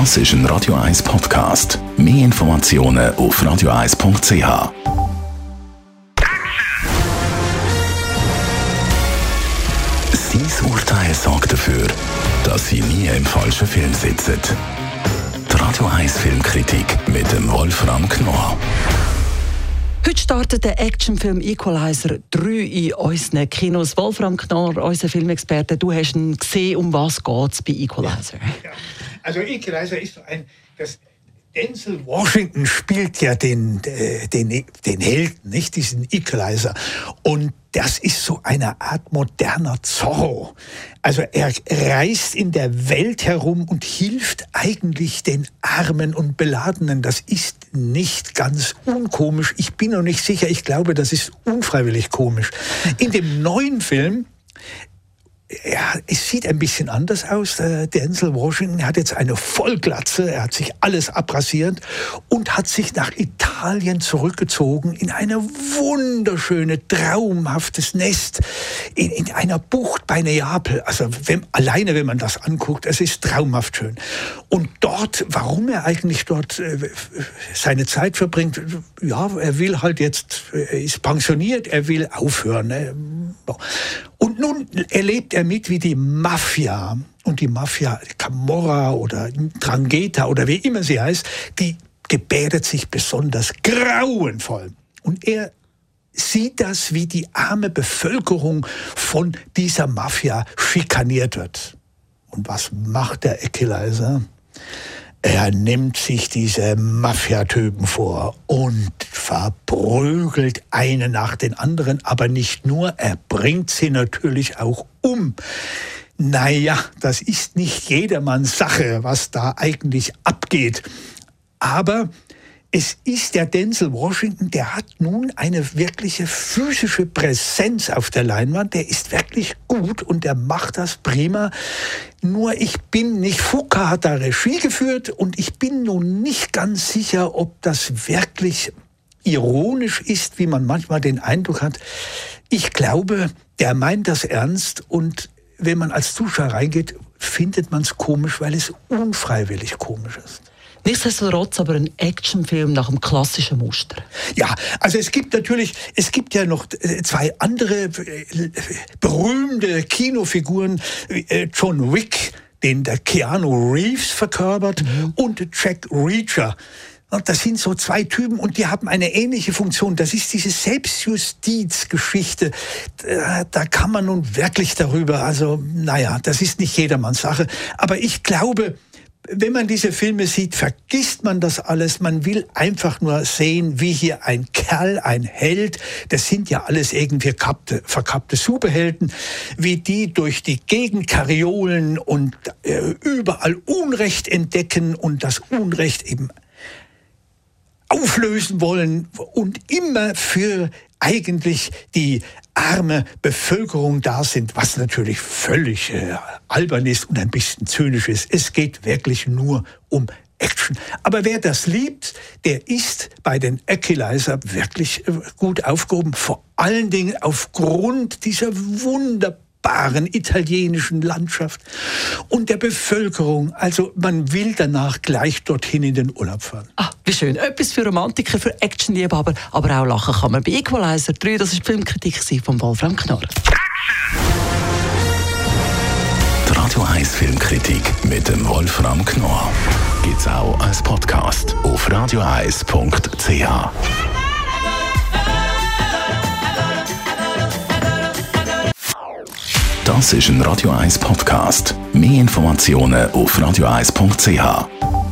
Das ist ein Radio 1 Podcast. Mehr Informationen auf radio1.ch. Sein Urteil sorgt dafür, dass Sie nie im falschen Film sitzen. Die Radio 1 Filmkritik mit dem Wolfram Knorr. Heute startet der Actionfilm Equalizer 3 in unseren Kinos. Wolfram Knorr, unser Filmexperte, du hast ihn gesehen, um was geht es bei Equalizer? Ja. Also Equalizer ist ein, das Denzel Washington spielt ja den, äh, den, den Helden, nicht diesen Equalizer. Und das ist so eine Art moderner Zorro. Also er reist in der Welt herum und hilft eigentlich den Armen und Beladenen. Das ist nicht ganz unkomisch. Ich bin noch nicht sicher. Ich glaube, das ist unfreiwillig komisch. In dem neuen Film ja, es sieht ein bisschen anders aus. Der Denzel Washington hat jetzt eine Vollglatze, er hat sich alles abrasiert und hat sich nach Italien zurückgezogen in eine wunderschöne, traumhaftes Nest in, in einer Bucht bei Neapel. Also wenn, alleine, wenn man das anguckt, es ist traumhaft schön. Und dort, warum er eigentlich dort äh, seine Zeit verbringt, ja, er will halt jetzt, er ist pensioniert, er will aufhören. Ne? Nun erlebt er mit, wie die Mafia und die Mafia Camorra oder Drangheta oder wie immer sie heißt, die gebärdet sich besonders grauenvoll. Und er sieht das, wie die arme Bevölkerung von dieser Mafia schikaniert wird. Und was macht der Equalizer? Er nimmt sich diese Mafiatypen vor und verprügelt eine nach den anderen, aber nicht nur, er bringt sie natürlich auch um. Naja, das ist nicht jedermanns Sache, was da eigentlich abgeht. Aber es ist der Denzel Washington, der hat nun eine wirkliche physische Präsenz auf der Leinwand. Der ist wirklich gut und der macht das prima. Nur ich bin nicht, Fuka hat da Regie geführt und ich bin nun nicht ganz sicher, ob das wirklich ironisch ist, wie man manchmal den Eindruck hat. Ich glaube, der meint das ernst und wenn man als Zuschauer reingeht, findet man es komisch, weil es unfreiwillig komisch ist. Nichtsdestotrotz aber ein Actionfilm nach dem klassischen Muster. Ja, also es gibt natürlich, es gibt ja noch äh, zwei andere äh, berühmte Kinofiguren, äh, John Wick, den der Keanu Reeves verkörpert, mhm. und Jack Reacher. Und das sind so zwei Typen und die haben eine ähnliche Funktion. Das ist diese Selbstjustizgeschichte. Da, da kann man nun wirklich darüber, also naja, das ist nicht jedermanns Sache. Aber ich glaube, wenn man diese Filme sieht, vergisst man das alles. Man will einfach nur sehen, wie hier ein Kerl, ein Held, das sind ja alles irgendwie verkappte, verkappte Superhelden, wie die durch die Gegend kariolen und äh, überall Unrecht entdecken und das Unrecht eben auflösen wollen und immer für eigentlich die arme Bevölkerung da sind, was natürlich völlig äh, albern ist und ein bisschen zynisch ist. Es geht wirklich nur um Action. Aber wer das liebt, der ist bei den Equalizer wirklich äh, gut aufgehoben. Vor allen Dingen aufgrund dieser wunderbaren italienischen Landschaft und der Bevölkerung. Also man will danach gleich dorthin in den Urlaub fahren. Ah, wie schön. Etwas für Romantiker, für Actionliebhaber, aber auch lachen kann man. Bei Equalizer 3, das ist die Filmkritik von Wolfram Knorr. Die Radio 1 Filmkritik mit dem Wolfram Knorr gibt es auch als Podcast auf radioeis.ch. Das ist ein Radio 1 Podcast. Mehr Informationen auf radioeis.ch.